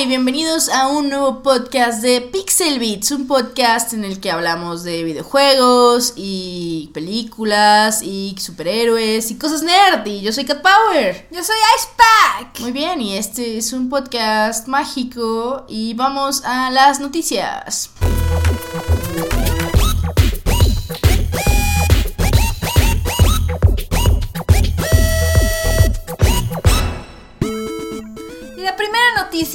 y bienvenidos a un nuevo podcast de Pixel Beats, un podcast en el que hablamos de videojuegos y películas y superhéroes y cosas nerd. Y yo soy Cat Power. Yo soy Icepack. Muy bien, y este es un podcast mágico y vamos a las noticias.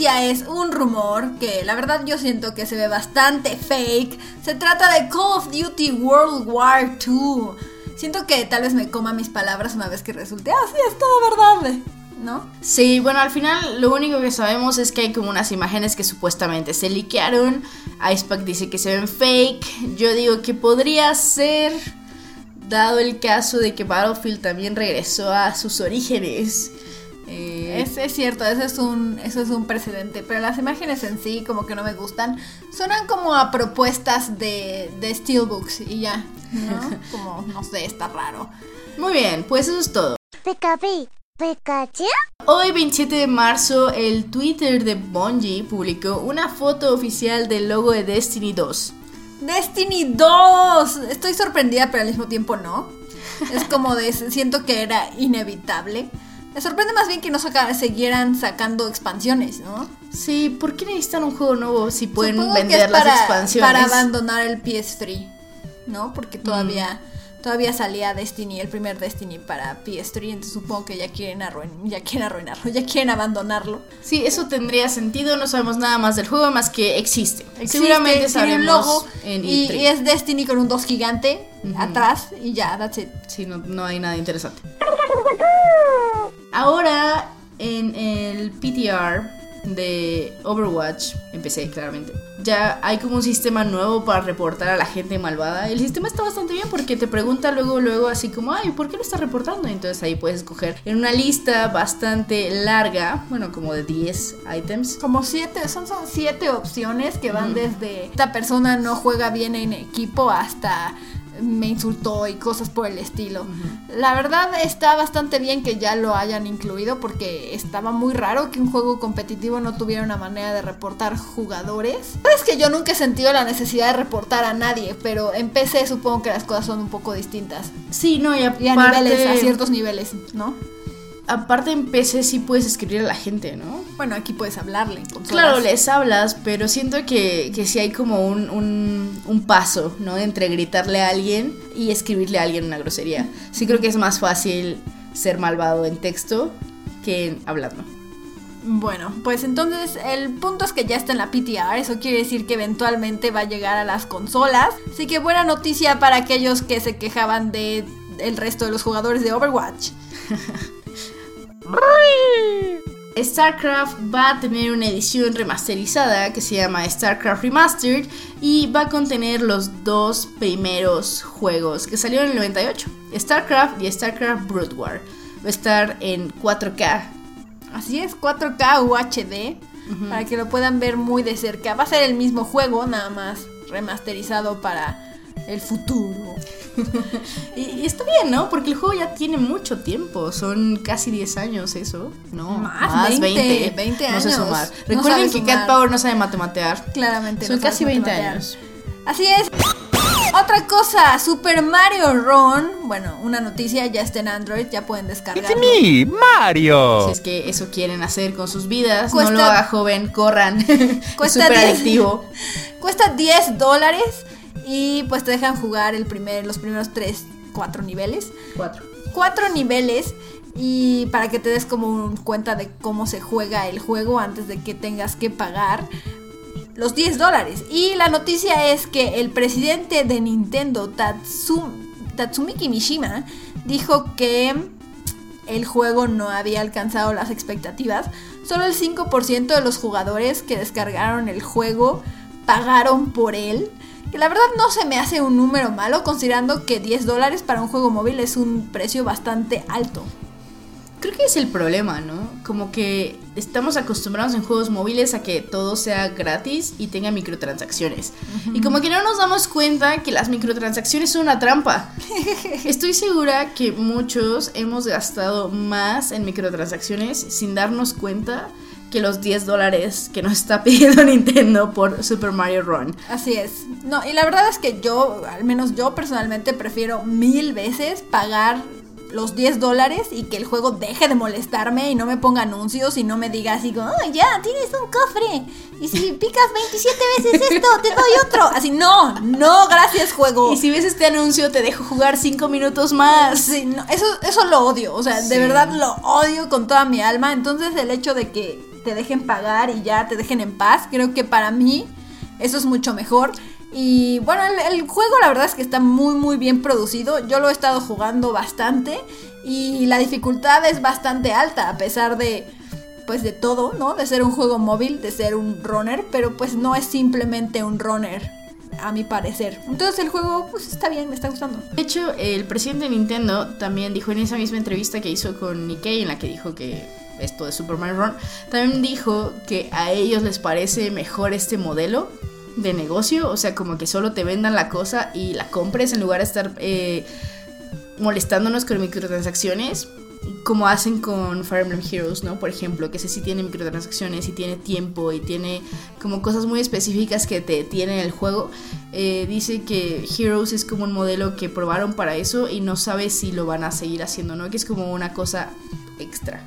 Es un rumor que la verdad yo siento que se ve bastante fake. Se trata de Call of Duty World War II. Siento que tal vez me coma mis palabras una vez que resulte, ah, es todo verdad, ¿no? Sí, bueno, al final lo único que sabemos es que hay como unas imágenes que supuestamente se liquearon. Icepack dice que se ven fake. Yo digo que podría ser, dado el caso de que Battlefield también regresó a sus orígenes. Eh, Es, es cierto, eso es, un, eso es un precedente, pero las imágenes en sí como que no me gustan. Suenan como a propuestas de, de Steelbooks y ya, ¿no? Como, no sé, está raro. Muy bien, pues eso es todo. Hoy 27 de marzo el Twitter de Bungie publicó una foto oficial del logo de Destiny 2. Destiny 2. Estoy sorprendida, pero al mismo tiempo no. Es como de, siento que era inevitable. Me sorprende más bien que no saca- siguieran sacando expansiones, ¿no? Sí, ¿por qué necesitan un juego nuevo si pueden Supongo que vender es las para, expansiones? para abandonar el PS3, ¿no? Porque todavía, Mm. todavía salía Destiny, el primer Destiny para PS3, entonces supongo que ya quieren, arruin ya quieren arruinarlo, ya quieren abandonarlo. Sí, eso tendría sentido. No sabemos nada más del juego más que existe. Existe, Seguramente tiene un logo en y, E3. y es Destiny con un 2 gigante atrás y ya, that's it. Sí, no, no hay nada interesante. Ahora, en el PTR de Overwatch, empecé claramente, ya hay como un sistema nuevo para reportar a la gente malvada. El sistema está bastante bien porque te pregunta luego, luego así como, ay, ¿por qué lo estás reportando? Entonces ahí puedes escoger en una lista bastante larga, bueno, como de 10 items. Como siete, son, son siete opciones que van desde esta persona no juega bien en equipo hasta me insultó y cosas por el estilo. La verdad está bastante bien que ya lo hayan incluido porque estaba muy raro que un juego competitivo no tuviera una manera de reportar jugadores. Es que yo nunca he sentido la necesidad de reportar a nadie, pero en PC supongo que las cosas son un poco distintas. Sí, no, y aparte, Y a niveles, a ciertos niveles, ¿no? Aparte en PC sí puedes escribir a la gente, ¿no? Bueno, aquí puedes hablarle. consolas. Claro, les hablas, pero siento que, que sí hay como un, un, un paso, ¿no? Entre gritarle a alguien y escribirle a alguien una grosería. Sí creo que es más fácil ser malvado en texto que en hablando. Bueno, pues entonces el punto es que ya está en la PTR, eso quiere decir que eventualmente va a llegar a las consolas. Así que buena noticia para aquellos que se quejaban de el resto de los jugadores de Overwatch. StarCraft va a tener una edición remasterizada que se llama StarCraft Remastered y va a contener los dos primeros juegos que salieron en el 98, StarCraft y StarCraft Brood War. Va a estar en 4K. Así es, 4K UHD, para que lo puedan ver muy de cerca. Va a ser el mismo juego, nada más remasterizado para el futuro. Y, y está bien, ¿no? Porque el juego ya tiene mucho tiempo. Son casi 10 años eso. No, Más, 20, 20 No sé años. sumar. No Recuerden que Cat sumar. Power no sabe matematear. Claramente. Son no casi 20 matematear. años. Así es. Otra cosa, Super Mario Run. Bueno, una noticia, ya está en Android, ya pueden descargarlo. me, Mario. Si es que eso quieren hacer con sus vidas, Cuesta- no lo haga joven, corran. es Cuesta súper 10. adictivo. Cuesta 10 dólares y pues te dejan jugar el primer, los primeros 3, 4 niveles. Cuatro. 4 niveles y para que te des como un cuenta de cómo se juega el juego antes de que tengas que pagar los 10 dólares. Y la noticia es que el presidente de Nintendo, Tatsum- Tatsumiki Mishima, dijo que el juego no había alcanzado las expectativas. Solo el 5% de los jugadores que descargaron el juego pagaron por él. Que la verdad no se me hace un número malo considerando que 10 dólares para un juego móvil es un precio bastante alto. Creo que es el problema, ¿no? Como que estamos acostumbrados en juegos móviles a que todo sea gratis y tenga microtransacciones. Y como que no nos damos cuenta que las microtransacciones son una trampa. Estoy segura que muchos hemos gastado más en microtransacciones sin darnos cuenta que los 10 dólares que nos está pidiendo Nintendo por Super Mario Run. Así es. No, y la verdad es que yo, al menos yo personalmente, prefiero mil veces pagar los 10 dólares y que el juego deje de molestarme y no me ponga anuncios y no me diga así como, "Ay, ya, tienes un cofre. Y si picas 27 veces esto, te doy otro. Así, no, no, gracias juego. Y si ves este anuncio, te dejo jugar 5 minutos más. Sí, no, eso, eso lo odio, o sea, Sí. de verdad lo odio con toda mi alma. Entonces el hecho de que te dejen pagar y ya te dejen en paz, creo que para mí eso es mucho mejor. Y bueno, el, juego la verdad es que está muy muy bien producido. Yo lo he estado jugando bastante y la dificultad es bastante alta a pesar de pues de todo, ¿no? De ser un juego móvil, de ser un runner, pero pues no es simplemente un runner a mi parecer. Entonces el juego pues está bien, me está gustando. De hecho, el presidente de Nintendo también dijo en esa misma entrevista que hizo con Nikkei, en la que dijo que esto de Super Mario Run, también dijo que a ellos les parece mejor este modelo de negocio, o sea, como que solo te vendan la cosa y la compres en lugar de estar eh, molestándonos con microtransacciones, como hacen con Fire Emblem Heroes, ¿no? Por ejemplo, que ese sí tiene microtransacciones y tiene tiempo y tiene como cosas muy específicas que te tienen el juego. Eh, dice que Heroes es como un modelo que probaron para eso y no sabe si lo van a seguir haciendo, ¿no? Que es como una cosa extra.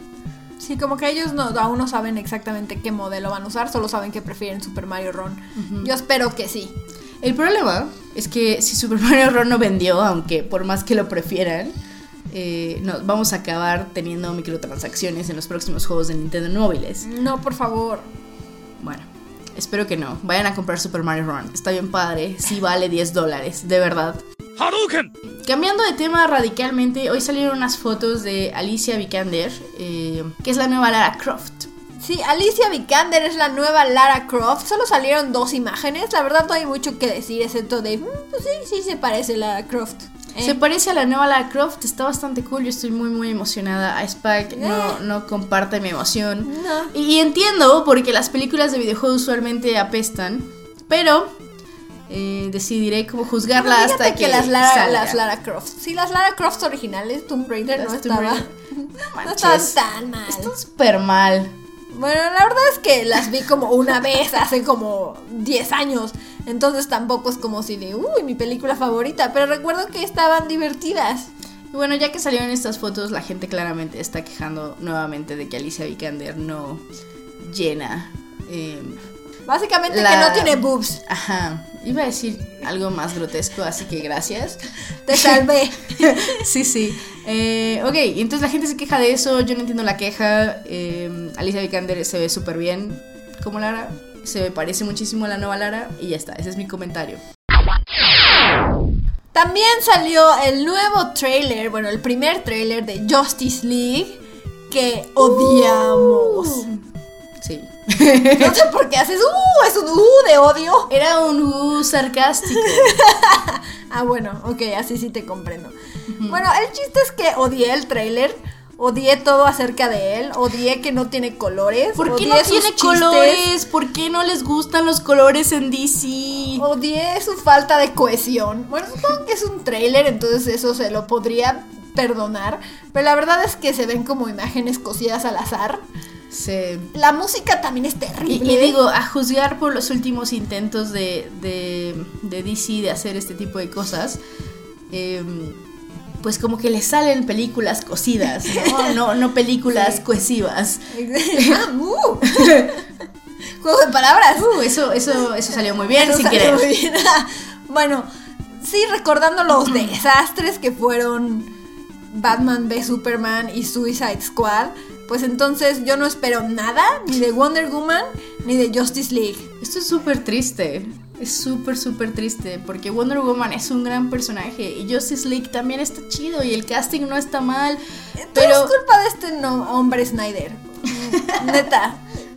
Sí, como que ellos no, aún no saben exactamente qué modelo van a usar, solo saben que prefieren Super Mario Run. Yo espero que sí. El problema es que si Super Mario Run no vendió, aunque por más que lo prefieran, eh, no, vamos a acabar teniendo microtransacciones en los próximos juegos de Nintendo en móviles. No, por favor. Bueno, espero que no. Vayan a comprar Super Mario Run. Está bien padre. Sí vale 10 dólares, de verdad. Cambiando de tema radicalmente, hoy salieron unas fotos de Alicia Vikander, eh, que es la nueva Lara Croft. Sí, Alicia Vikander es la nueva Lara Croft. Solo salieron dos imágenes. La verdad no hay mucho que decir, excepto de... "Mm, Pues sí, sí se parece Lara Croft. Eh, Se parece a la nueva Lara Croft, está bastante cool. Yo estoy muy, muy emocionada. A Spike no, no comparte mi emoción. No. Y, y entiendo, porque las películas de videojuegos usualmente apestan, pero eh, decidiré cómo juzgarla No, hasta fíjate que, las Lara, salga. las Lara Croft. Sí, las Lara Croft originales, Tomb Raider, no Las Tomb estaba... Raider. No manches. estaban tan mal. Están súper mal. Bueno, la verdad es que las vi como una vez hace como 10 años. Entonces tampoco es como si de, uy, mi película favorita. Pero recuerdo que estaban divertidas. Y bueno, ya que salieron estas fotos, la gente claramente está quejando nuevamente de que Alicia Vikander no llena. eh, Básicamente La- que no tiene boobs. ajá, iba a decir algo más grotesco, así que gracias. Te salvé. sí, sí. Eh, ok, entonces la gente se queja de eso, yo no entiendo la queja. Eh, Alicia Vikander se ve súper bien como Lara, se me parece muchísimo a la nueva Lara y ya está, ese es mi comentario. También salió el nuevo trailer, bueno, el primer trailer de Justice League que odiamos. Sí. No sé por qué haces uh, es un uh de odio. Era un uh sarcástico. Ah, bueno, ok, así sí te comprendo. Bueno, el chiste es que odié el trailer, odié todo acerca de él, odié que no tiene colores. ¿Por qué odié no tiene chistes, colores? ¿Por qué no les gustan los colores en DC? Odié su falta de cohesión. Bueno, supongo que es un trailer, entonces eso se lo podría perdonar. Pero la verdad es que se ven como imágenes cosidas al azar. La música también es terrible. y digo, a juzgar por los últimos intentos de, de, de DC de hacer este tipo de cosas, em, pues como que le salen películas cosidas, ¿no? No, no películas Sí. cohesivas. ah, uh. Juego de palabras. Uh, eso, eso, eso salió muy bien, Eso sin salió querer. muy bien. bueno, sí, recordando los desastres que fueron Batman v Superman y Suicide Squad, pues entonces yo no espero nada, ni de Wonder Woman, ni de Justice League. Esto es súper triste. Es súper, súper triste. Porque Wonder Woman es un gran personaje. Y Justice League también está chido. Y el casting no está mal. Pero Pero. es culpa de este no- hombre Snyder. Neta.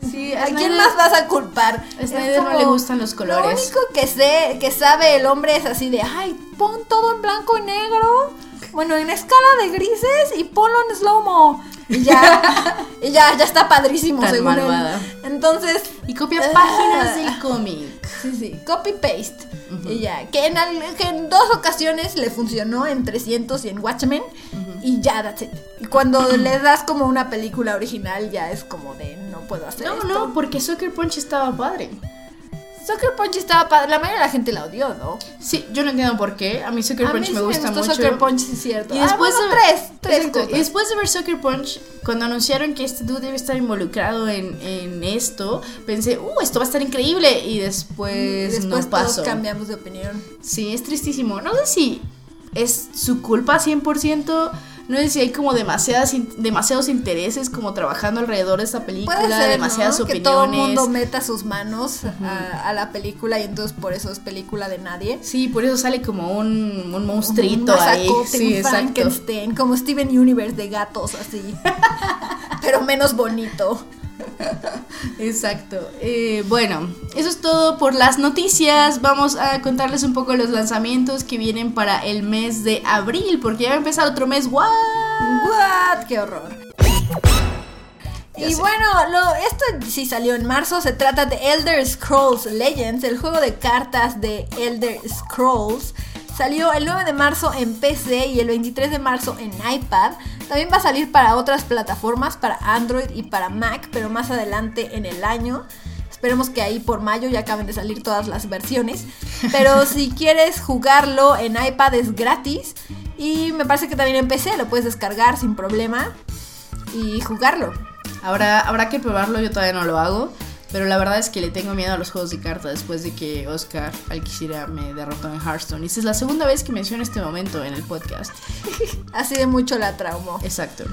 Sí, ¿A Snyder- quién más vas a culpar? A Snyder no le gustan los Lo colores. único que sé, que sabe el hombre es así de, ay, pon todo en blanco y negro. Bueno, en escala de grises y ponlo en slow-mo. Y ya, y ya, ya está padrísimo, Tan según él. malvada. Entonces, Y copia páginas del cómic. sí, sí, copy-paste. Y ya, que en, al- que en dos ocasiones le funcionó en 300 y en Watchmen. Y ya, that's it. Y cuando le das como una película original, ya es como de, no puedo hacer No, esto. no, porque Soccer Punch estaba padre. Soccer Punch estaba padre. La mayoría de la gente la odió, ¿no? Sí, yo no entiendo por qué. A mí Soccer a Punch mí sí me gusta mucho. Soccer Punch, sí es cierto. Y Ah, después bueno, de tres, tres cosas. Y después de ver Soccer Punch, cuando anunciaron que este dude debe estar involucrado en, en esto, pensé, uh, esto va a estar increíble. Y después, Después no todos pasó. cambiamos de opinión. Sí, es tristísimo. No sé si es su culpa 100%. No sé si hay como demasiadas demasiados intereses como trabajando alrededor de esta película, Puede ser, demasiadas ¿no? Que opiniones. todo el mundo meta sus manos a, a la película y entonces por eso es película de nadie. Sí, por eso sale como un, un monstruito un ahí. mazacote, Sí, un exacto. Frankenstein, como Steven Universe de gatos, así. Pero menos bonito. Exacto. Eh, bueno, eso es todo por las noticias. Vamos a contarles un poco los lanzamientos que vienen para el mes de abril, porque ya va a empezar otro mes. ¡What! What? ¡Qué horror! Ya Y sé. bueno, lo, esto sí salió en marzo. Se trata de Elder Scrolls Legends, el juego de cartas de Elder Scrolls. Salió el 9 de marzo en PC y el 23 de marzo en iPad. También va a salir para otras plataformas, para Android y para Mac, pero más adelante en el año. Esperemos que ahí por mayo ya acaben de salir todas las versiones. Pero si quieres jugarlo en iPad es gratis. Y me parece que también en PC lo puedes descargar sin problema y jugarlo. Habrá, habrá que probarlo, yo todavía no lo hago. Pero la verdad es que le tengo miedo a los juegos de cartas después de que Oscar Alquicira me derrotó en Hearthstone. Y esta es la segunda vez que menciono este momento en el podcast. Así de mucho la traumó. Exacto.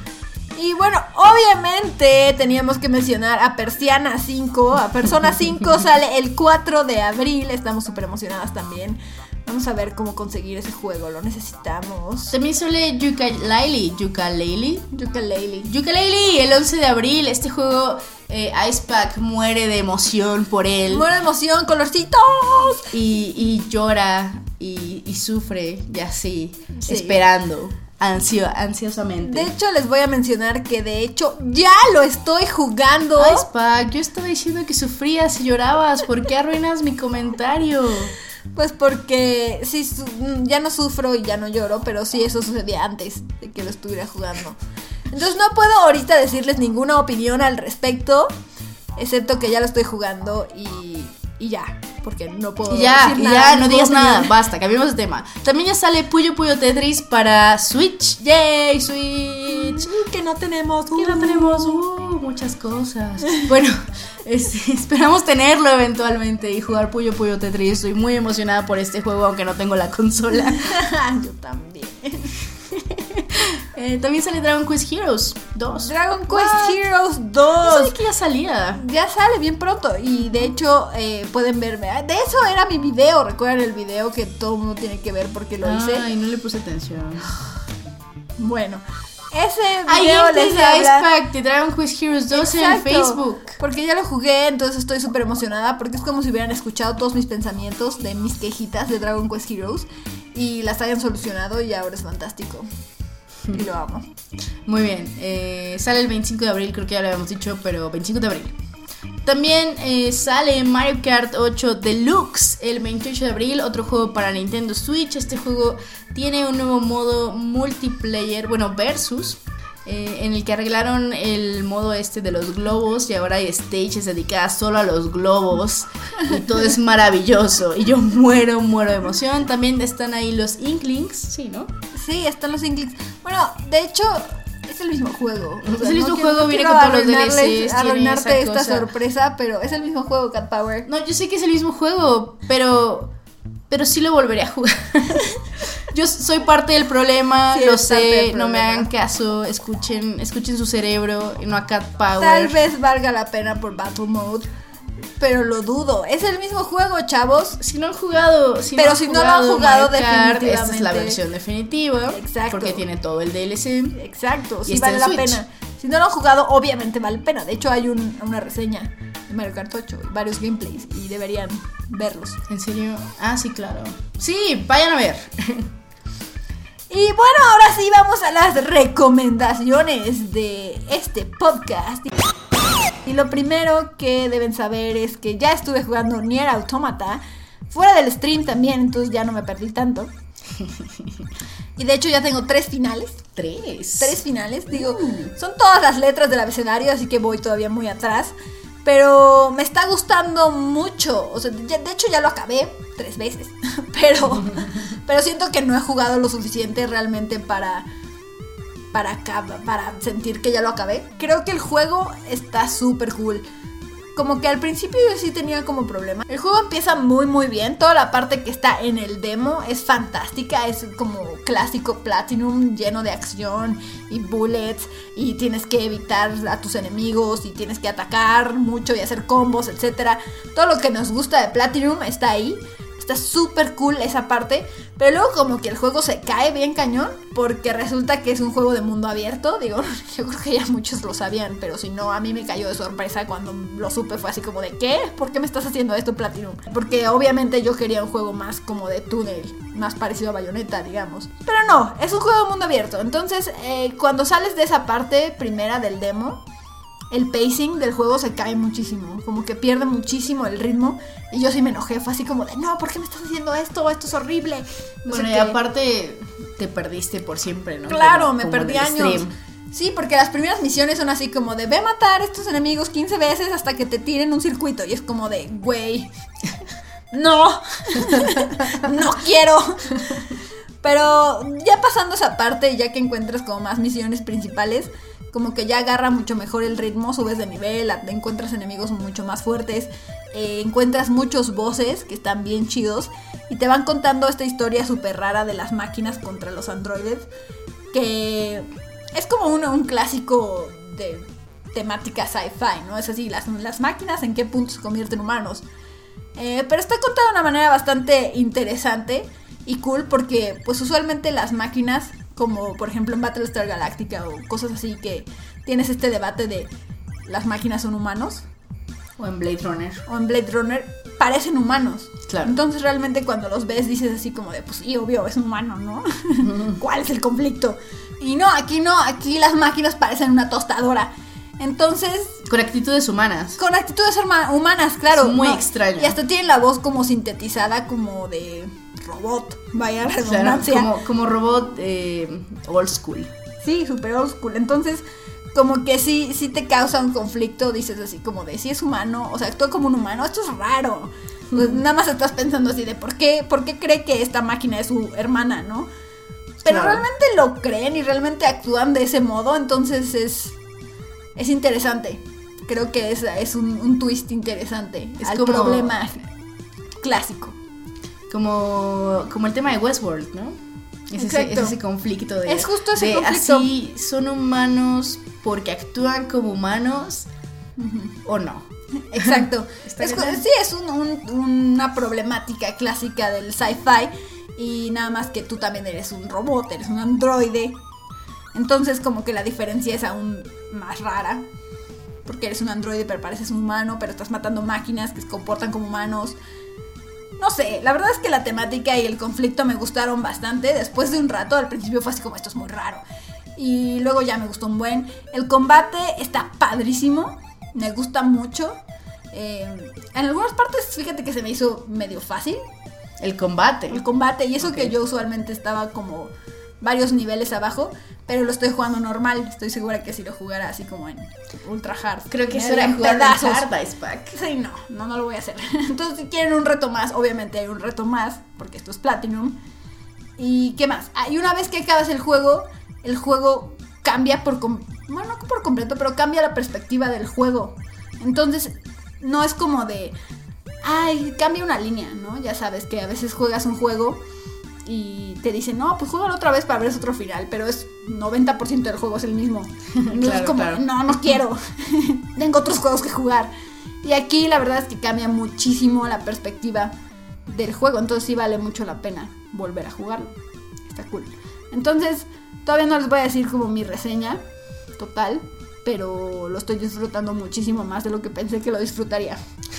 Y bueno, obviamente teníamos que mencionar a Persiana 5. A Persona 5 sale el 4 de abril. Estamos súper emocionadas también. Vamos a ver cómo conseguir ese juego. Lo necesitamos. También sale Yooka-Laylee. Yooka-Laylee. Yooka-Laylee. Yooka-Laylee, el 11 de abril. Este juego, eh, Icepack muere de emoción por él. Muere de emoción, colorcitos. y, y llora y, y sufre, y así, Sí. esperando, ansio, ansiosamente. De hecho, les voy a mencionar que de hecho ya lo estoy jugando. Icepack, yo estaba diciendo que sufrías y llorabas. ¿Por qué arruinas mi comentario? Pues porque sí, ya no sufro y ya no lloro, pero sí eso sucedía antes de que lo estuviera jugando. Entonces no puedo ahorita decirles ninguna opinión al respecto, excepto que ya lo estoy jugando y, y ya, porque no puedo Y ya, decir y nada, ya, no digas nada, basta, cambiemos de tema. También ya sale Puyo Puyo Tetris para Switch. ¡Yay, Switch! Mm, Que no tenemos. Que no tenemos uh, muchas cosas. Bueno, este, esperamos tenerlo eventualmente y jugar Puyo Puyo Tetris. Estoy muy emocionada por este juego, aunque no tengo la consola. Yo también. Eh, también sale Dragon Quest Heroes 2. Dragon Quest What? Heroes No 2. sabía que ya salía. Ya sale bien pronto y de hecho eh, pueden verme. De eso era mi video, recuerdan el video que todo el mundo tiene que ver porque lo hice. Ay, no le puse atención. Bueno, ese video les habla... Icepack de Dragon Quest Heroes 2 en Exacto, Facebook. Porque ya lo jugué, entonces estoy súper emocionada porque es como si hubieran escuchado todos mis pensamientos de mis quejitas de Dragon Quest Heroes y las hayan solucionado y ahora es fantástico. Y lo amo. Muy bien, eh, sale el 25 de abril, creo que ya lo habíamos dicho, pero 25 de abril. También eh, sale Mario Kart 8 Deluxe el 28 de abril, otro juego para Nintendo Switch. Este juego tiene un nuevo modo multiplayer, bueno, versus, eh, en el que arreglaron el modo este de los globos y ahora hay stages dedicadas solo a los globos y todo es maravilloso. Y yo muero, muero de emoción. También están ahí los Inklings, sí, ¿no? Sí, están los Inklings. Bueno, de hecho, es el mismo juego. O Es el mismo juego, viene con todos los DLCs, Arruinarte esta cosa. sorpresa, pero es el mismo juego, Cat Power. No, yo sé que es el mismo juego, pero. Pero sí lo volveré a jugar. yo soy parte del problema, Sí, lo sé, no me hagan caso, escuchen, escuchen su cerebro, y no a Cat Power. Tal vez valga la pena por Battle Mode, pero lo dudo. Es el mismo juego, chavos. Si no han jugado, si Pero no han si no lo han jugado, Kart, esta es la definitivamente. versión definitiva. Exacto. Porque tiene todo el DLC. Exacto, Y sí vale la Switch. pena. Si no lo han jugado, obviamente vale la pena. De hecho, hay un- una reseña Mario Kart 8 y varios gameplays y deberían verlos. ¿En serio? Ah, sí, claro. Sí, vayan a ver. Y bueno, ahora sí vamos a las recomendaciones de este podcast. Y lo primero que deben saber es que ya estuve jugando Nier Automata. Fuera del stream también, entonces ya no me perdí tanto. Y de hecho ya tengo tres finales. Tres. Tres finales. Digo, son todas las letras del abecedario, así que voy todavía muy atrás. Pero me está gustando mucho. O sea, de hecho ya lo acabé tres veces. Pero, pero siento que no he jugado lo suficiente realmente para, para, para sentir que ya lo acabé. Creo que el juego está súper cool. Como que al principio yo sí tenía como problema. El juego empieza muy muy bien. Toda la parte que está en el demo es fantástica. Es como clásico Platinum lleno de acción y bullets. Y tienes que evitar a tus enemigos y tienes que atacar mucho y hacer combos, etc. Todo lo que nos gusta de Platinum está ahí. Está súper cool esa parte. Pero luego como que el juego se cae bien cañón. Porque resulta que es un juego de mundo abierto. Digo, yo creo que ya muchos lo sabían. Pero si no, a mí me cayó de sorpresa cuando lo supe. Fue así como de, ¿qué? ¿Por qué me estás haciendo esto, Platinum? Porque obviamente yo quería un juego más como de túnel. Más parecido a Bayonetta, digamos. Pero no, es un juego de mundo abierto. Entonces, eh, cuando sales de esa parte primera del demo el pacing del juego se cae muchísimo, como que pierde muchísimo el ritmo y yo sí me enojé, fue así como de, no, ¿por qué me estás haciendo esto? Esto es horrible. No Bueno, y aparte te perdiste por siempre, ¿no? Claro, Como- me como perdí años. stream. Sí, porque las primeras misiones son así como de, ve a matar a estos enemigos 15 veces hasta que te tiren un circuito y es como de, güey, no, no quiero. Pero ya pasando esa parte, ya que encuentras como más misiones principales, como que ya agarra mucho mejor el ritmo, subes de nivel, encuentras enemigos mucho más fuertes, eh, encuentras muchos voces que están bien chidos y te van contando esta historia súper rara de las máquinas contra los androides, que es como un, un clásico de temática sci-fi, ¿no? Es así, las, las máquinas en qué punto se convierten en humanos. Eh, pero está contado de una manera bastante interesante y cool porque pues usualmente las máquinas, como por ejemplo en Battlestar Galactica o cosas así que tienes este debate de las máquinas son humanos O en Blade Runner. o en Blade Runner parecen humanos. Claro. Entonces realmente cuando los ves dices así como de, pues sí, obvio, es un humano, ¿no? ¿Cuál es el conflicto? Y no, aquí no, aquí las máquinas parecen una tostadora. Entonces, Con actitudes humanas. con actitudes huma- humanas, claro. Es muy extraño. Y hasta tienen la voz como sintetizada, como de robot, vaya la Claro, redundancia. como, como robot eh, old school. Sí, super old school. Entonces, como que sí, sí te causa un conflicto, dices así como de si es humano, o sea, actúa como un humano, esto es raro. Pues, nada más estás pensando así de por qué, por qué cree que esta máquina es su hermana, ¿no? Pero Claro. realmente lo creen y realmente actúan de ese modo, entonces es, es interesante. Creo que es, es un, un twist interesante Es al como- problema clásico. Como, como el tema de Westworld, ¿no? Es ese, es ese conflicto de. Es justo ese de conflicto. Así son humanos porque actúan como humanos o no. Exacto. Es, sí, es un- un- una problemática clásica del sci-fi. Y nada más que tú también eres un robot, eres un androide. Entonces como que la diferencia es aún más rara. Porque eres un androide pero pareces un humano, pero estás matando máquinas que se comportan como humanos. No sé, la verdad es que la temática y el conflicto me gustaron bastante. Después de un rato, al principio fue así como esto es muy raro. Y luego ya me gustó un buen. El combate está padrísimo. Me gusta mucho. Eh, en algunas partes, fíjate que se me hizo medio fácil El combate. el combate. Y eso que yo usualmente estaba como varios niveles abajo. Pero lo estoy jugando normal. Estoy segura que si lo jugara así como en ultra hard. Creo que eso era jugar. Hard Ice Pack. Sí, no, no, no lo voy a hacer. Entonces, si quieren un reto más, obviamente hay un reto más, porque esto es Platinum. ¿Y qué más? Ah, y una vez que acabas el juego, el juego cambia por... com- Bueno, no por completo, pero cambia la perspectiva del juego. Entonces, no es como de... Ay, cambia una línea, ¿no? Ya sabes que a veces juegas un juego y te dicen, no, pues juégalo otra vez para ver otro final, pero es 90% del juego es el mismo. Entonces Claro, es como, claro. no, no quiero. Tengo otros juegos que jugar. Y aquí la verdad es que cambia muchísimo la perspectiva del juego, entonces sí vale mucho la pena volver a jugarlo. Está cool. Entonces, todavía no les voy a decir como mi reseña total, pero lo estoy disfrutando muchísimo más de lo que pensé que lo disfrutaría.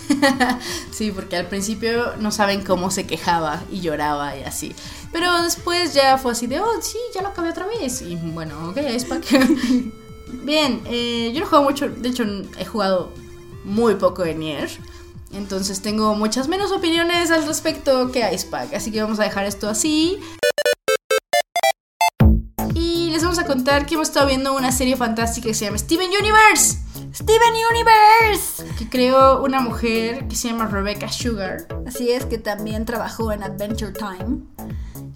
Sí, porque al principio no saben cómo se quejaba y lloraba y así. Pero después ya fue así de, oh, sí, ya lo acabé otra vez. Y bueno, ok, Ice Pack. Bien, eh, yo no juego mucho, de hecho he jugado muy poco en Nier. Entonces tengo muchas menos opiniones al respecto que Ice Pack. Así que vamos a dejar esto así. Contar que hemos estado viendo una serie fantástica que se llama Steven Universe. Steven Universe. Que creó una mujer que se llama Rebecca Sugar. Así es que también trabajó en Adventure Time.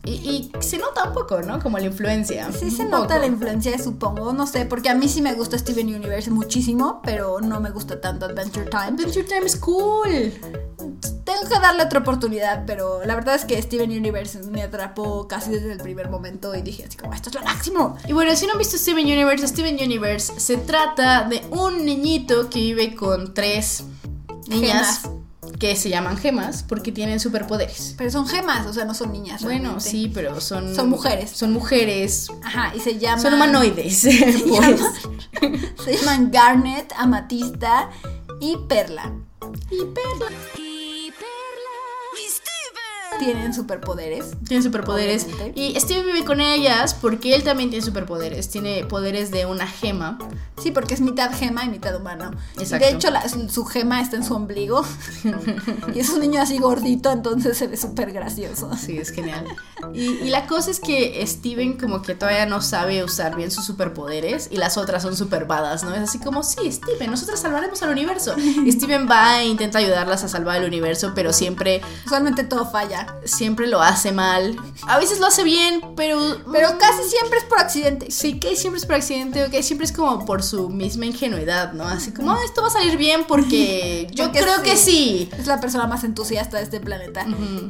Y, y se nota un poco, ¿no? Como la influencia. Sí se nota poco. la influencia, supongo, no sé, porque a mí sí me gusta Steven Universe muchísimo, pero no me gusta tanto Adventure Time. Adventure Time es cool. Tengo que darle otra oportunidad, pero la verdad es que Steven Universe me atrapó casi desde el primer momento y dije así como, esto es lo máximo. Y bueno, si no han visto Steven Universe, Steven Universe se trata de un niñito que vive con tres niñas Gemas. que se llaman gemas porque tienen superpoderes. Pero son gemas, o sea, no son niñas. Bueno, sí, pero son... Son mujeres. Son mujeres. Ajá, y se llaman... Son humanoides. Se, pues. llaman, se llaman Garnet, Amatista y Perla. Y Perla. Tienen superpoderes. Tienen superpoderes. Obviamente. Y Steven vive con ellas porque él también tiene superpoderes. Tiene poderes de una gema. Sí, porque es mitad gema y mitad humano. Y Exacto. De hecho, la- su gema está en su ombligo. y es un niño así gordito, entonces se ve súper gracioso. Sí, es genial. Y, y la cosa es que Steven como que todavía no sabe usar bien sus superpoderes y las otras son super badas, ¿no? Es así como, sí, Steven, nosotros salvaremos al universo. Y Steven va e intenta ayudarlas a salvar el universo, pero siempre, Usualmente todo falla. Siempre lo hace mal. A veces lo hace bien, pero... Pero casi siempre es por accidente. Sí, que siempre es por accidente, o que siempre es como por su misma ingenuidad, ¿no? Así como, "Ah, esto va a salir bien porque yo Porque creo que sí. Es la persona más entusiasta de este planeta.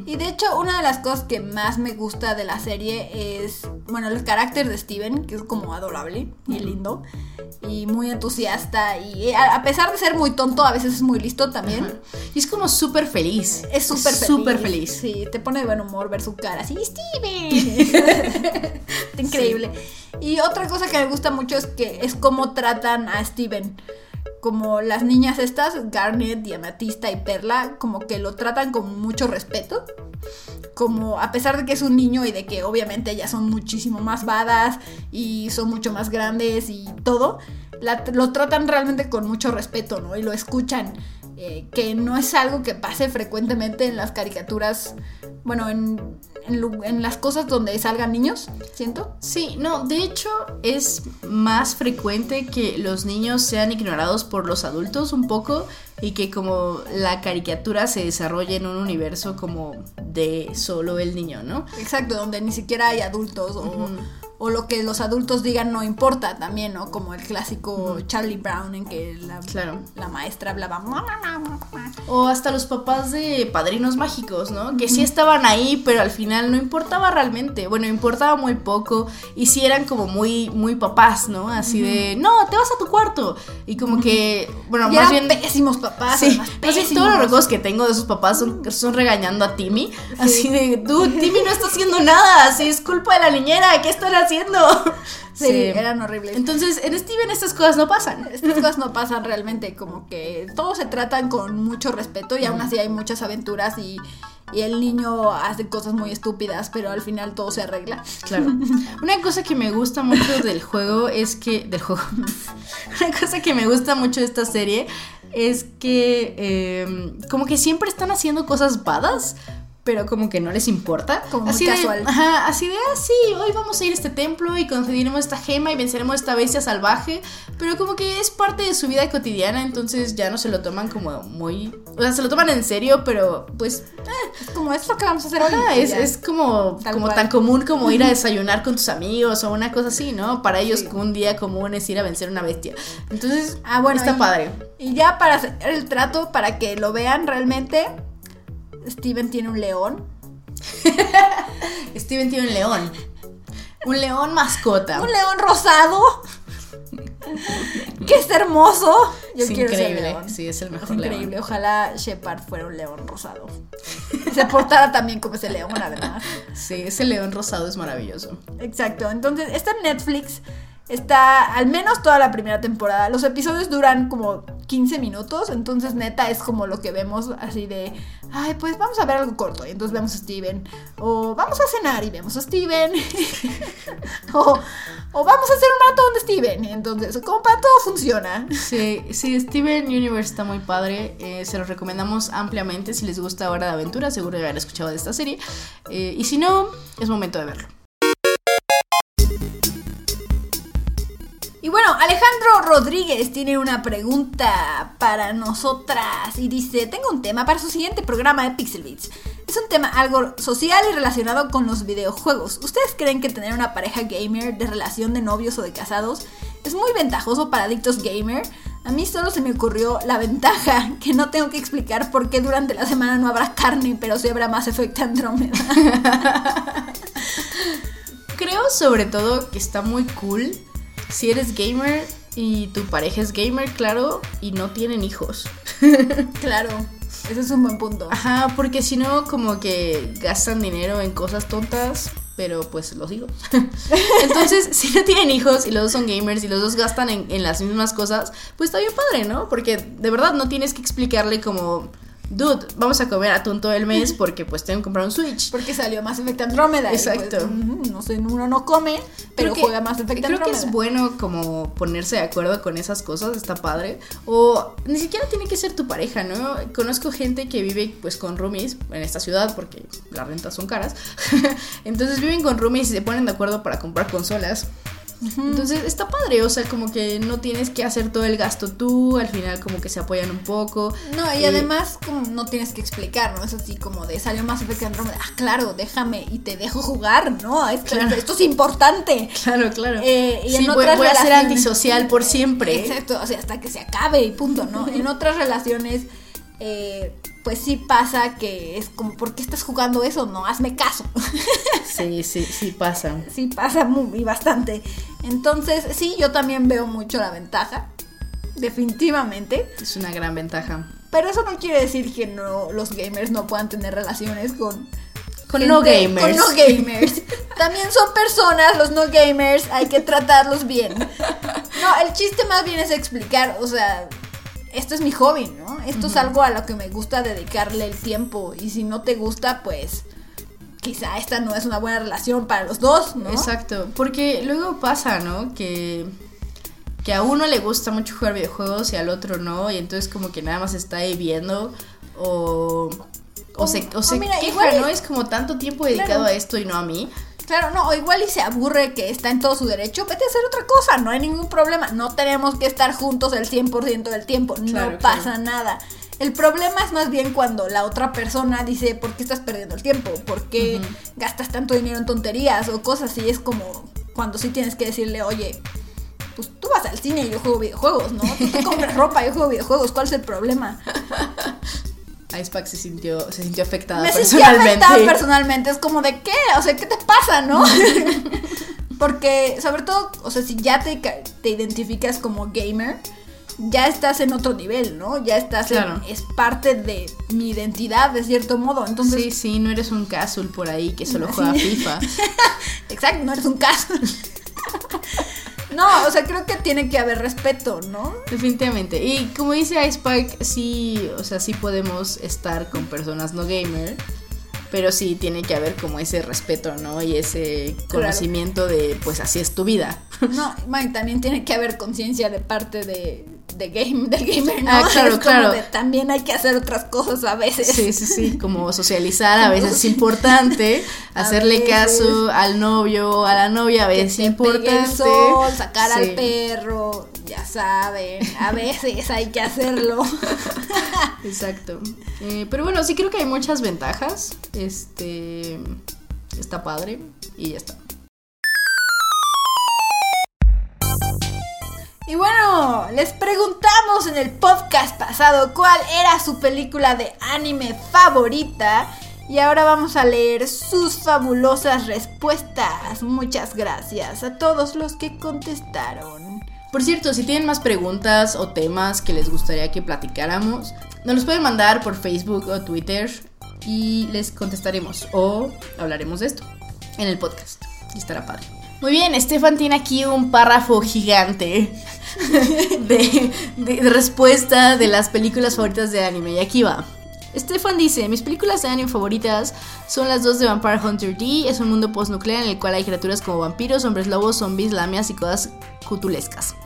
Y de hecho, una de las cosas que más me gusta de la serie es, bueno, el carácter de Steven, que es como adorable y lindo. Y muy entusiasta. Y a pesar de ser muy tonto, a veces es muy listo también. Y es como súper feliz. Es súper feliz. Súper feliz. Sí, te pone de buen humor ver su cara así, Steven. Increíble. Y otra cosa que me gusta mucho es que es cómo tratan a Steven. Como las niñas estas, Garnet, Diamatista y Perla, como que lo tratan con mucho respeto. Como a pesar de que es un niño y de que obviamente ellas son muchísimo más badas y son mucho más grandes y todo, la- lo tratan realmente con mucho respeto, ¿no? Y lo escuchan. Eh, que no es algo que pase frecuentemente en las caricaturas, bueno, en, en lu- en las cosas donde salgan niños, siento. Sí, no, de hecho es más frecuente que los niños sean ignorados por los adultos un poco y que como la caricatura se desarrolle en un universo como de solo el niño, ¿no? Exacto, donde ni siquiera hay adultos o, o lo que los adultos digan no importa también, ¿no? Como el clásico Charlie Brown en que la, Claro. la maestra hablaba. O hasta los papás de padrinos mágicos, ¿no? Que sí estaban ahí, pero al final no importaba realmente. Bueno, importaba muy poco. Y sí eran como muy, muy papás, ¿no? Así de, no, te vas a tu cuarto. Y como que, bueno, Y más eran bien. pésimos papás. Sí, pésimos. todos los recuerdos que tengo de esos papás son, son regañando a Timmy. Así de, tú, Timmy no está haciendo nada. Así es culpa de la niñera. ¿Qué están haciendo? Sí, eran horribles. Entonces, en Steven estas cosas no pasan. Estas cosas no pasan realmente, como que todos se tratan con mucho respeto y aún así hay muchas aventuras y, y el niño hace cosas muy estúpidas, pero al final todo se arregla. Claro. Una cosa que me gusta mucho del juego es que. Del juego. Una cosa que me gusta mucho de esta serie es que. eh, como que siempre están haciendo cosas badas. Pero como que no les importa. Como muy así casual. De, ajá, así de, ah, sí, hoy vamos a ir a este templo y conseguiremos esta gema y venceremos esta bestia salvaje. Pero como que es parte de su vida cotidiana, entonces ya no se lo toman como muy. O sea, se lo toman en serio, pero pues Es como, es lo que vamos a hacer hoy. Ajá, y es, es como, Tal como cual. tan común como ir a desayunar con tus amigos o una cosa así, ¿no? Para ellos Sí. un día común es ir a vencer una bestia. Entonces, Ah, bueno, está y- padre. Y ya para hacer el trato, para que lo vean realmente, Steven tiene un león. Steven tiene un león. Un león mascota. Un león rosado. que es hermoso. Yo es quiero increíble. león. Sí, es el Es mejor increíble. león. Ojalá Shepard fuera un león rosado. Se portara también como ese león, además. Sí, ese león rosado es maravilloso. Exacto. Entonces, está en Netflix. Está al menos toda la primera temporada. Los episodios duran como 15 minutos. Entonces, neta, es como lo que vemos así de. Ay, pues vamos a ver algo corto. Y entonces vemos a Steven. O vamos a cenar y vemos a Steven. o, o vamos a hacer un maratón de Steven. Entonces, como para todo funciona. Sí, sí, Steven Universe está muy padre. eh, se los recomendamos ampliamente. Si les gusta Hora de Aventura, seguro de haber escuchado de esta serie. Eh, y si no, es momento de verlo. Alejandro Rodríguez tiene una pregunta para nosotras y dice, tengo un tema para su siguiente programa de Pixel Beats. Es un tema algo social y relacionado con los videojuegos. ¿Ustedes creen que tener una pareja gamer de relación de novios o de casados es muy ventajoso para adictos gamer? A mí solo se me ocurrió la ventaja, que no tengo que explicar por qué durante la semana no habrá carne, pero sí habrá más efecto Andrómeda. Creo sobre todo que está muy cool si eres gamer y tu pareja es gamer, claro, y no tienen hijos. claro, ese es un buen punto. Ajá, porque si no, como que gastan dinero en cosas tontas, pero pues los hijos. Entonces, si no tienen hijos y los dos son gamers y los dos gastan en, en las mismas cosas, pues está bien padre, ¿no? Porque de verdad no tienes que explicarle como dude, vamos a comer atún todo el mes porque pues tengo que comprar un Switch. Porque salió más Effect Andrómeda. pues, Exacto. mm, no sé, uno no come, pero Creo que- juega más Effect Creo que Andrómeda. es bueno como ponerse de acuerdo con esas cosas, está padre. O ni siquiera tiene que ser tu pareja, ¿no? Conozco gente que vive pues con roomies en esta ciudad porque las rentas son caras. Entonces viven con roomies y se ponen de acuerdo para comprar consolas. Entonces está padre, o sea, como que no tienes que hacer todo el gasto tú, al final como que se apoyan un poco. No, y Eh, además como no tienes que explicar, ¿no? Es así como de salió más Effect Andrómeda. Ah, claro, déjame y te dejo jugar, ¿no? Esto, Claro. esto es importante. Claro, claro. Eh, y sí, en voy, otras voy a ser antisocial por siempre. Exacto, o sea, hasta que se acabe y punto, ¿no? En otras relaciones, eh, pues sí pasa que es como, ¿por qué estás jugando eso? No, hazme caso. Sí, sí, sí pasa. sí pasa muy, y bastante. Entonces, sí, yo también veo mucho la ventaja, definitivamente. Es una gran ventaja. Pero eso no quiere decir que no los gamers no puedan tener relaciones con Con gente- no gamers. Con no gamers. También son personas, los no gamers, hay que tratarlos bien. No, el chiste más bien es explicar, o sea, esto es mi hobby, ¿no? Esto es algo a lo que me gusta dedicarle el tiempo y si no te gusta, pues quizá esta no es una buena relación para los dos, ¿no? Exacto, porque luego pasa, ¿no? Que, que a uno le gusta mucho jugar videojuegos y al otro no, y entonces como que nada más está ahí viendo o, o se, o o se mira, queja, ¿no? Es como tanto tiempo dedicado Claro. a esto y no a mí. Claro, no, o igual y se aburre que está en todo su derecho, vete a hacer otra cosa, no hay ningún problema, no tenemos que estar juntos el 100% del tiempo, Claro, no claro. pasa nada. El problema es más bien cuando la otra persona dice, ¿por qué estás perdiendo el tiempo? ¿Por qué gastas tanto dinero en tonterías o cosas así? Es como cuando sí tienes que decirle, oye, pues tú vas al cine y yo juego videojuegos, ¿no? Tú te compras ropa y yo juego videojuegos, ¿cuál es el problema? Icepack se sintió, se sintió afectada Me sentí personalmente. afectada personalmente. Es como de qué, o sea, ¿qué te pasa, no? Porque, sobre todo, o sea, si ya te, te identificas como gamer, ya estás en otro nivel, ¿no? Ya estás en- Claro. es parte de mi identidad, de cierto modo. Entonces, Sí, sí, no eres un casual por ahí que solo juega. FIFA. exacto, no eres un caso. No, o sea, creo que tiene que haber respeto, ¿no? Definitivamente. Y como dice Icepack, sí, o sea, sí podemos estar con personas no gamer. Pero sí tiene que haber como ese respeto, ¿no? Y ese Claro. conocimiento de, pues así es tu vida. No, man, también tiene que haber conciencia de parte de, de game, del gamer, ¿no? Ah, claro, claro. de, también hay que hacer otras cosas a veces. Sí, sí, sí, como socializar a veces es importante, hacerle veces. caso al novio, a la novia a veces es importante. el sol, sacar Sí. al perro, ya saben, a veces hay que hacerlo. Exacto. Eh, pero bueno, sí creo que hay muchas ventajas. Este está padre y ya está. Y bueno, les preguntamos en el podcast pasado cuál era su película de anime favorita. Y ahora vamos a leer sus fabulosas respuestas. Muchas gracias a todos los que contestaron. Por cierto, si tienen más preguntas o temas que les gustaría que platicáramos, nos los pueden mandar por Facebook o Twitter y les contestaremos o hablaremos de esto en el podcast. Y estará padre. Muy bien, Estefan tiene aquí un párrafo gigante de, respuesta de las películas favoritas de anime. Y aquí va. Stefan dice, mis películas de anime favoritas son las dos de Vampire Hunter D. Es un mundo postnuclear en el cual hay criaturas como vampiros, hombres lobos, zombies, lamias y cosas cutulescas.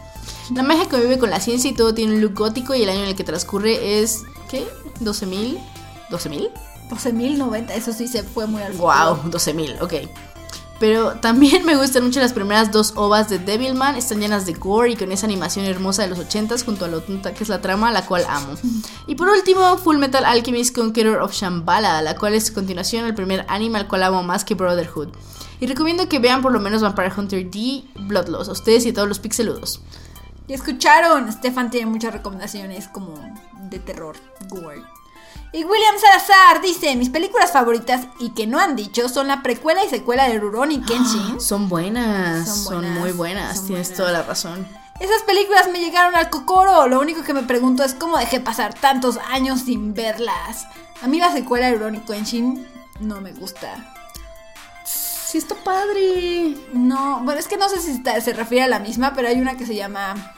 La magia convive con la ciencia y todo tiene un look gótico y el año en el que transcurre es... ¿Qué? ¿12.000? ¿12.000? 12.090, eso sí se fue muy al Wow, 12.000, ok. Pero también me gustan mucho las primeras dos ovas de Devilman. Están llenas de gore y con esa animación hermosa de los 80s junto a lo tonta que es la trama, la cual amo. Y por último, Full Metal Alchemist Conqueror of Shambhala, la cual es continuación al primer anime al cual amo más que Brotherhood. Y recomiendo que vean por lo menos Vampire Hunter D, Bloodlust, a ustedes y a todos los pixeludos. Y escucharon, Stefan tiene muchas recomendaciones como de terror, gore. Y William Salazar dice, mis películas favoritas y que no han dicho son la precuela y secuela de Rurouni Kenshin. Son buenas, Son muy buenas, son tienes buenas. toda la razón. Esas películas me llegaron al cocoro. Lo único que me pregunto es cómo dejé pasar tantos años sin verlas. A mí la secuela de Rurouni Kenshin no me gusta. Sí, está padre. No, bueno, es que no sé si está- se refiere a la misma, pero hay una que se llama...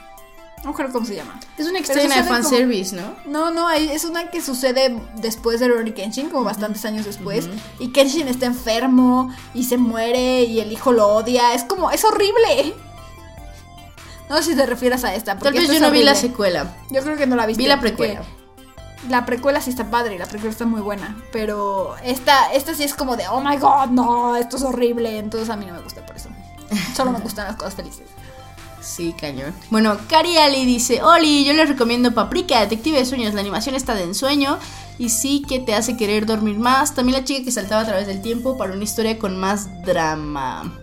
No creo cómo se llama. Es una escena de sucede como- fanservice, ¿no? No, no, es una que sucede después de Rurouni Kenshin, como bastantes años después. Y Kenshin está enfermo y se muere y el hijo lo odia. Es como, es horrible. No sé si te refieres a esta. Tal porque vez esta yo no vi la secuela. Yo creo que no la viste. Vi la precuela. La precuela sí está padre, la precuela está muy buena. Pero esta, esta sí es como de, oh my god, no, esto es horrible. Entonces a mí no me gusta por eso. Solo me gustan las cosas felices. Sí, cañón. Bueno, Cari Ali dice, Oli, yo les recomiendo Paprika, Detective de Sueños. La animación está de ensueño y sí que te hace querer dormir más. También la chica que saltaba a través del tiempo para una historia con más drama.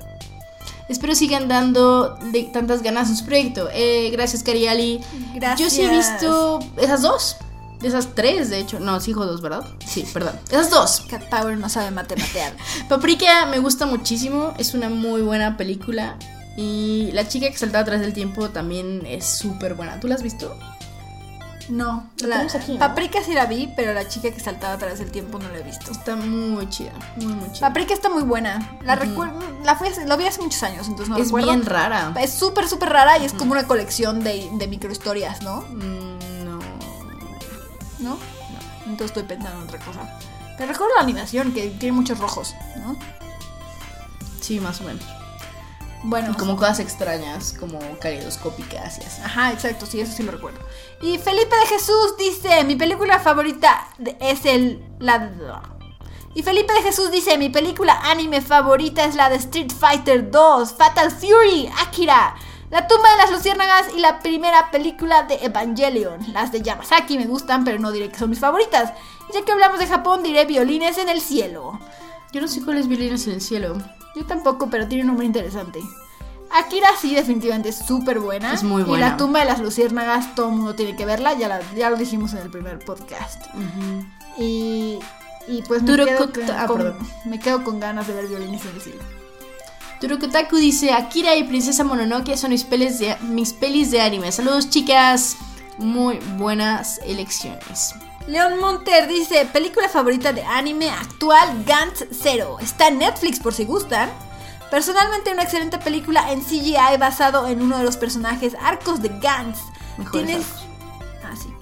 Espero sigan dando de tantas ganas a su proyecto. Eh, gracias, Cari Ali. Gracias. Yo sí he visto esas dos. Esas tres, de hecho. No, sí dijo dos, ¿verdad? Sí, perdón. Esas dos. Cat Power no sabe matematear. Paprika me gusta muchísimo, es una muy buena película. Y la chica que saltaba atrás del tiempo también es súper buena. ¿Tú la has visto? No, La aquí, ¿no? Paprika sí la vi, pero la chica que saltaba a través del tiempo no la he visto. Está muy chida, muy, muy chida. Paprika está muy buena. La recuerdo, la fui lo vi hace muchos años, entonces no es recuerdo. bien rara. Es súper, súper rara y es como una colección de, de microhistorias, ¿no? Mm, no. ¿No? Entonces estoy pensando en otra cosa. Pero recuerdo la animación, que tiene muchos rojos, ¿no? Sí, más o menos. Bueno, Y como cosas extrañas, como caleidoscópicas y así. Ajá, exacto, sí, eso sí lo recuerdo. Y Felipe de Jesús dice, mi película favorita es el... La... Y Felipe de Jesús dice, mi película anime favorita es la de Street Fighter 2, Fatal Fury, Akira, La tumba de las luciérnagas y la primera película de Evangelion. Las de Yamazaki me gustan, pero no diré que son mis favoritas. Y ya que hablamos de Japón, diré violines en el cielo. Yo no sé cuál es Violines en el cielo. Yo tampoco, pero tiene un nombre interesante. Akira sí, definitivamente es súper buena. Es muy Y buena. la tumba de las luciérnagas, todo el mundo tiene que verla, ya, la- ya lo dijimos en el primer podcast. Y, y pues me quedo, con, ah, perdón. me quedo con ganas de ver violines en el cielo. Turokotaku dice, Akira y Princesa Mononoke son mis pelis de, mis pelis de anime. Saludos chicas. Muy buenas elecciones. Leon Monter dice, película favorita de anime actual, Gantz Zero. Está en Netflix por si gustan. Personalmente una excelente película en CGI basado en uno de los personajes arcos de Gantz. Mejores Tienes... Ah, sí.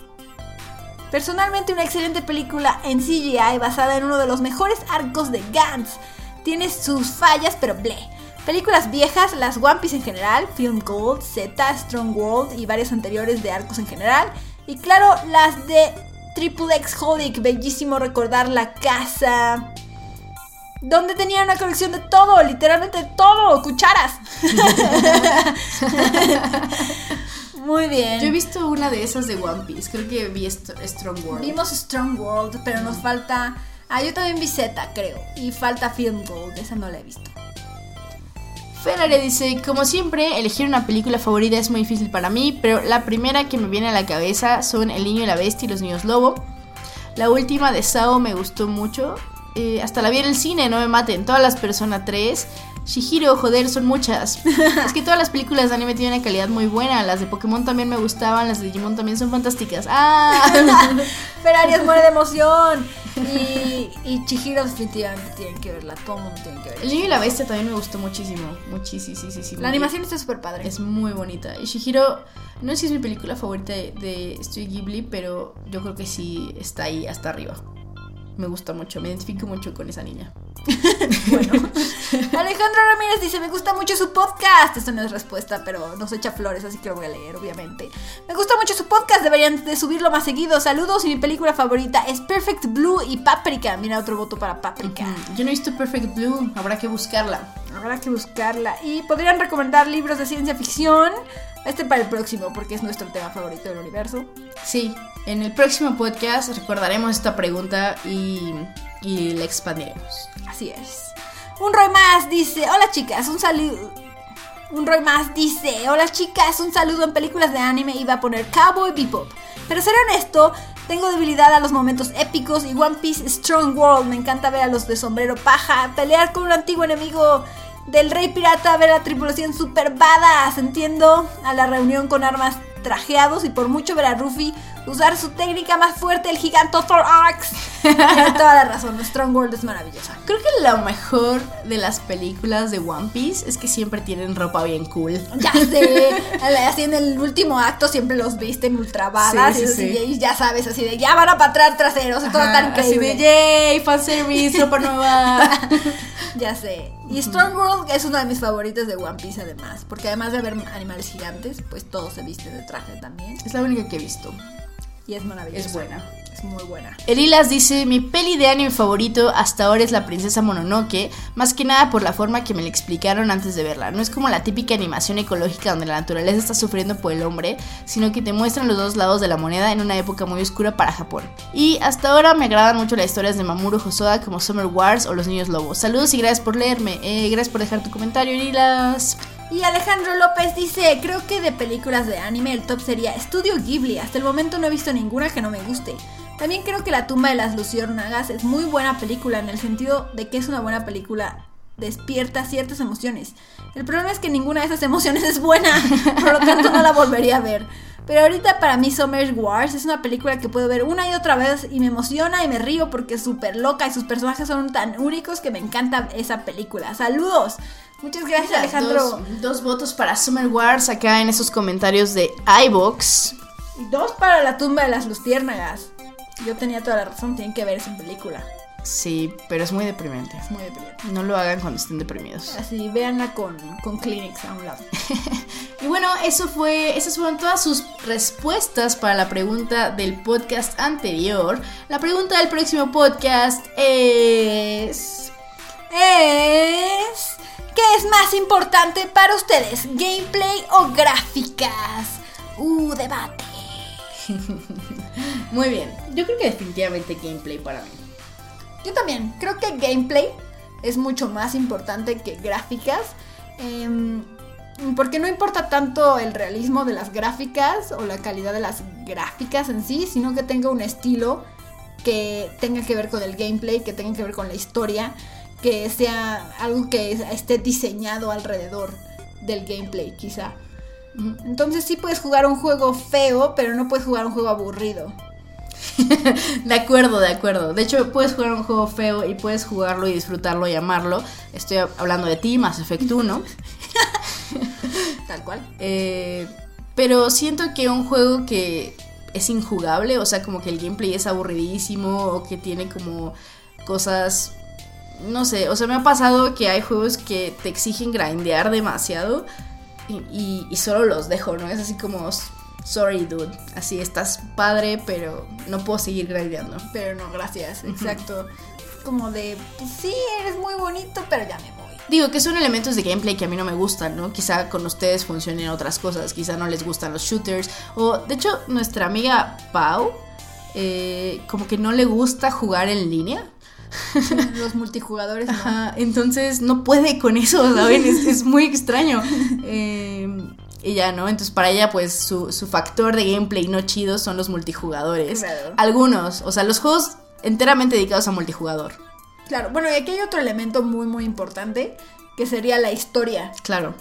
Personalmente una excelente película en CGI basada en uno de los mejores arcos de Gantz. Tiene sus fallas, pero ble. Películas viejas, las One Piece en general, Film Gold, Z, Strong World y varias anteriores de arcos en general. Y claro, las de Triple X Holic, bellísimo recordar la casa. Donde tenía una colección de todo, literalmente todo, cucharas. Muy bien. Yo he visto una de esas de One Piece. Creo que vi St- Strong World. Vimos Strong World, pero nos falta. Ah, yo también vi Z, creo. Y falta Film Gold, esa no la he visto. Ferrari dice, como siempre, elegir una película favorita es muy difícil para mí, pero la primera que me viene a la cabeza son El niño y la bestia y los niños lobo. La última de Sao me gustó mucho. Eh, hasta la vi en el cine, no me maten. Todas las Persona 3. Shihiro, joder, son muchas. es que todas las películas de anime tienen una calidad muy buena. Las de Pokémon también me gustaban, las de Digimon también son fantásticas. ¡Ah! Ferrarias muere de emoción. Y, y Chihiro definitivamente tienen que verla. Todo el mundo tiene que El verla. niño y la bestia también me gustó muchísimo. Muchísimo. La animación está súper padre. Es muy bonita. Y Shihiro, no sé si es mi película favorita de, de Studio Ghibli, pero yo creo que sí está ahí hasta arriba. Me gusta mucho, me identifico mucho con esa niña. Bueno. Alejandro Ramírez dice, me gusta mucho su podcast. Esto no es respuesta, pero nos echa flores, así que lo voy a leer, obviamente. Me gusta mucho su podcast, deberían de subirlo más seguido. Saludos y mi película favorita es Perfect Blue y Paprika. Mira, otro voto para Paprika. Yo no he visto Perfect Blue, habrá que buscarla. Habrá que buscarla. Y podrían recomendar libros de ciencia ficción. Este para el próximo, porque es nuestro tema favorito del universo. Sí, en el próximo podcast recordaremos esta pregunta y, y la expandiremos. Así es. Un Roy más dice, hola chicas, un saludo. Un Roy más dice, hola chicas, un saludo en películas de anime iba a poner Cowboy Bebop. Pero ser honesto, tengo debilidad a los momentos épicos y One Piece Strong World. Me encanta ver a los de sombrero paja pelear con un antiguo enemigo del rey pirata, ver a la tripulación super badass, entiendo, a la reunión con armas trajeados y por mucho ver a Ruffy usar su técnica más fuerte, el gigante Thor Axe. Tiene toda la razón, Strong World es maravillosa. Creo que lo mejor de las películas de One Piece es que siempre tienen ropa bien cool. Ya sé, así en el último acto siempre los visten ultra badass Sí, sí, y, sí. y ya sabes, así de ya van a patrar traseros, y todo Ajá, tan así increíble. de yay, fanservice, ropa nueva. Ya sé. Y Strong World es una de mis favoritas de One Piece además, porque además de ver animales gigantes, pues todos se visten de traje también. es la única que he visto. Y es maravillosa. Es buena. Es muy buena. Elilas dice, mi peli de anime favorito hasta ahora es La Princesa Mononoke, más que nada por la forma que me la explicaron antes de verla. No es como la típica animación ecológica donde la naturaleza está sufriendo por el hombre, sino que te muestran los dos lados de la moneda en una época muy oscura para Japón. Y hasta ahora me agradan mucho las historias de Mamoru Hosoda como Summer Wars o Los Niños Lobos. Saludos y gracias por leerme. Eh, gracias por dejar tu comentario, Elilas. Y Alejandro López dice, creo que de películas de anime el top sería Studio Ghibli. Hasta el momento no he visto ninguna que no me guste. También creo que La tumba de las luciérnagas es muy buena película en el sentido de que es una buena película. Despierta ciertas emociones. El problema es que ninguna de esas emociones es buena, por lo tanto no la volvería a ver. Pero ahorita para mí Summer Wars es una película que puedo ver una y otra vez y me emociona y me río porque es súper loca y sus personajes son tan únicos que me encanta esa película. Saludos. Muchas gracias Alejandro. Dos, dos votos para Summer Wars acá en esos comentarios de iBox. Y dos para la tumba de las luciérnagas. Yo tenía toda la razón, tienen que ver esa película. Sí, pero es muy deprimente. Es muy deprimente. No lo hagan cuando estén deprimidos. Así, véanla con, con Kleenex a un lado. Y bueno, eso fue, esas fueron todas sus respuestas para la pregunta del podcast anterior. La pregunta del próximo podcast es... Es... ¿Qué es más importante para ustedes? ¿Gameplay o gráficas? Uh, debate. Muy bien, yo creo que definitivamente gameplay para mí. Yo también, creo que gameplay es mucho más importante que gráficas. em, porque no importa tanto el realismo de las gráficas o la calidad de las gráficas en sí, sino que tenga un estilo que tenga que ver con el gameplay, que tenga que ver con la historia, que sea algo que esté diseñado alrededor del gameplay, quizá. Entonces sí puedes jugar un juego feo, pero no puedes jugar un juego aburrido. De acuerdo, de acuerdo. De hecho, puedes jugar un juego feo y puedes jugarlo y disfrutarlo y amarlo. Estoy hablando de ti, Mass Effect 1. Tal cual. Eh, pero siento que un juego que es injugable, o sea, como que el gameplay es aburridísimo o que tiene como cosas... No sé, o sea, me ha pasado que hay juegos que te exigen grindear demasiado y, y- y solo los dejo, ¿no? Es así como, sorry, dude, así estás padre, pero no puedo seguir grindeando. Pero no, gracias. Exacto. Como de, pues sí, eres muy bonito, pero ya me voy. Digo que son elementos de gameplay que a mí no me gustan, ¿no? Quizá con ustedes funcionen otras cosas, quizá no les gustan los shooters. O, de hecho, nuestra amiga Pau, eh, como que no le gusta jugar en línea. Los multijugadores no. Ajá, entonces no puede con eso, ¿saben? Es, es muy extraño. Eh, y ya, ¿no? Entonces para ella, pues su, su factor de gameplay no chido son los multijugadores. Claro. Algunos, o sea, los juegos enteramente dedicados a multijugador. Claro, bueno, y aquí hay otro elemento muy, muy importante, que sería la historia. Claro.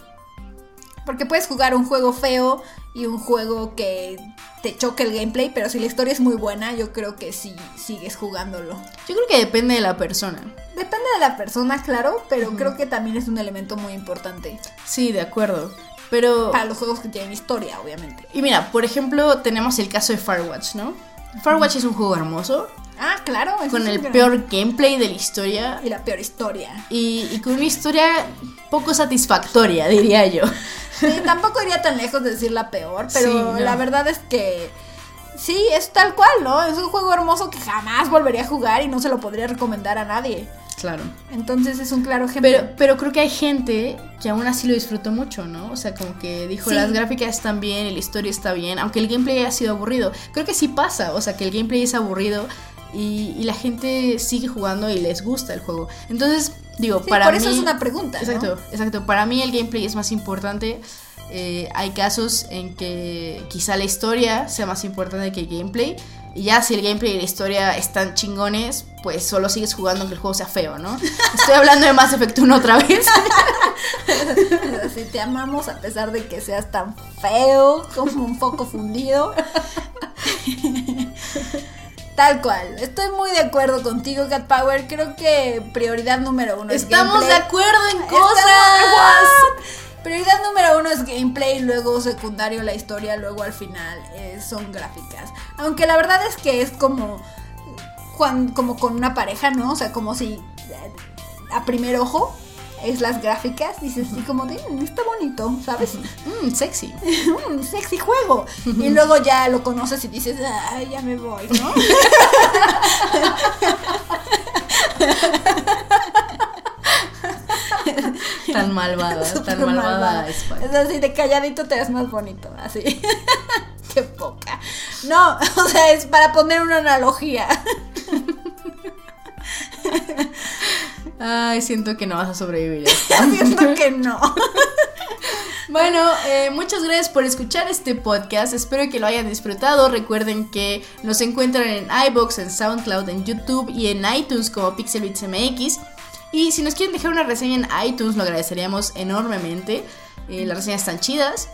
Porque puedes jugar un juego feo y un juego que te choque el gameplay, pero si la historia es muy buena, yo creo que sí sigues jugándolo. Yo creo que depende de la persona. Depende de la persona, claro, pero creo que también es un elemento muy importante. Sí, de acuerdo. Pero... Para los juegos que tienen historia, obviamente. Y mira, por ejemplo, tenemos el caso de Firewatch, ¿no? Firewatch es un juego hermoso, Ah, claro. con el peor gameplay de la historia Y la peor historia. y, y con una historia poco satisfactoria, diría yo. Sí, tampoco iría tan lejos de decir la peor, pero Sí, no. la verdad es que sí, es tal cual, ¿no? Es un juego hermoso que jamás volvería a jugar y no se lo podría recomendar a nadie. Claro. Entonces es un claro ejemplo. Pero, pero creo que hay gente que aún así lo disfrutó mucho, ¿no? O sea, como que dijo, Sí. las gráficas están bien, la historia está bien, aunque el gameplay haya sido aburrido. Creo que sí pasa, o sea, que el gameplay es aburrido y, y la gente sigue jugando y les gusta el juego. Entonces, digo, Sí, para por mí... eso es una pregunta. ¿no? Exacto, exacto. Para mí el gameplay es más importante. Eh, hay casos en que quizá la historia sea más importante que el gameplay. Y ya si el gameplay y la historia están chingones, pues solo sigues jugando aunque el juego sea feo, ¿no? Estoy hablando de Mass Effect 1 otra vez. Así te amamos a pesar de que seas tan feo, como un poco fundido. Tal cual. Estoy muy de acuerdo contigo, Cat Power. Creo que prioridad número uno es Estamos de gameplay. acuerdo en cosas. Prioridad número uno es gameplay, luego secundario la historia, luego al final eh, son gráficas. Aunque la verdad es que es como, cuan- como con una pareja, ¿no? O sea, como si eh, a primer ojo es las gráficas, dices así como de, "Mm, está bonito, ¿sabes? Mm, sexy. Mm, sexy juego. Y luego ya lo conoces y dices, ay, ya me voy, ¿no? Tan malvada, tan malvada. malvada. Spike. Es así, de calladito te ves más bonito, así. Qué poca. No, o sea, es para poner una analogía. Ay, siento que no vas a sobrevivir. Siento que no. Bueno, eh, muchas gracias por escuchar este podcast. Espero que lo hayan disfrutado. Recuerden que nos encuentran en iBox, en SoundCloud, en YouTube y en iTunes como Pixelbits MX. Y si nos quieren dejar una reseña en iTunes, lo agradeceríamos enormemente. Eh, las reseñas están chidas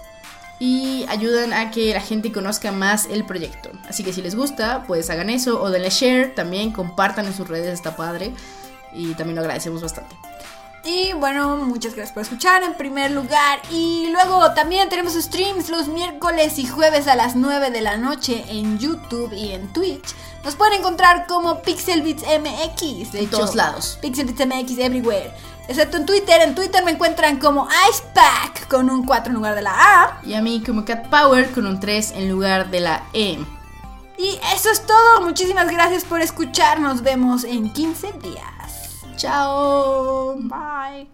y ayudan a que la gente conozca más el proyecto. Así que si les gusta, pues hagan eso o denle share también, compartan en sus redes, está padre. Y también lo agradecemos bastante. Y bueno, muchas gracias por escuchar en primer lugar. Y luego también tenemos streams los miércoles y jueves a las 9 de la noche en YouTube y en Twitch. Nos pueden encontrar como Pixelbits MX. De hecho, todos lados. Pixelbits MX everywhere. Excepto en Twitter. En Twitter me encuentran como Icepack con un 4 en lugar de la A. Y a mí como Cat Power con un 3 en lugar de la E. Y eso es todo. Muchísimas gracias por escuchar. Nos vemos en 15 días. Ciao. Bye.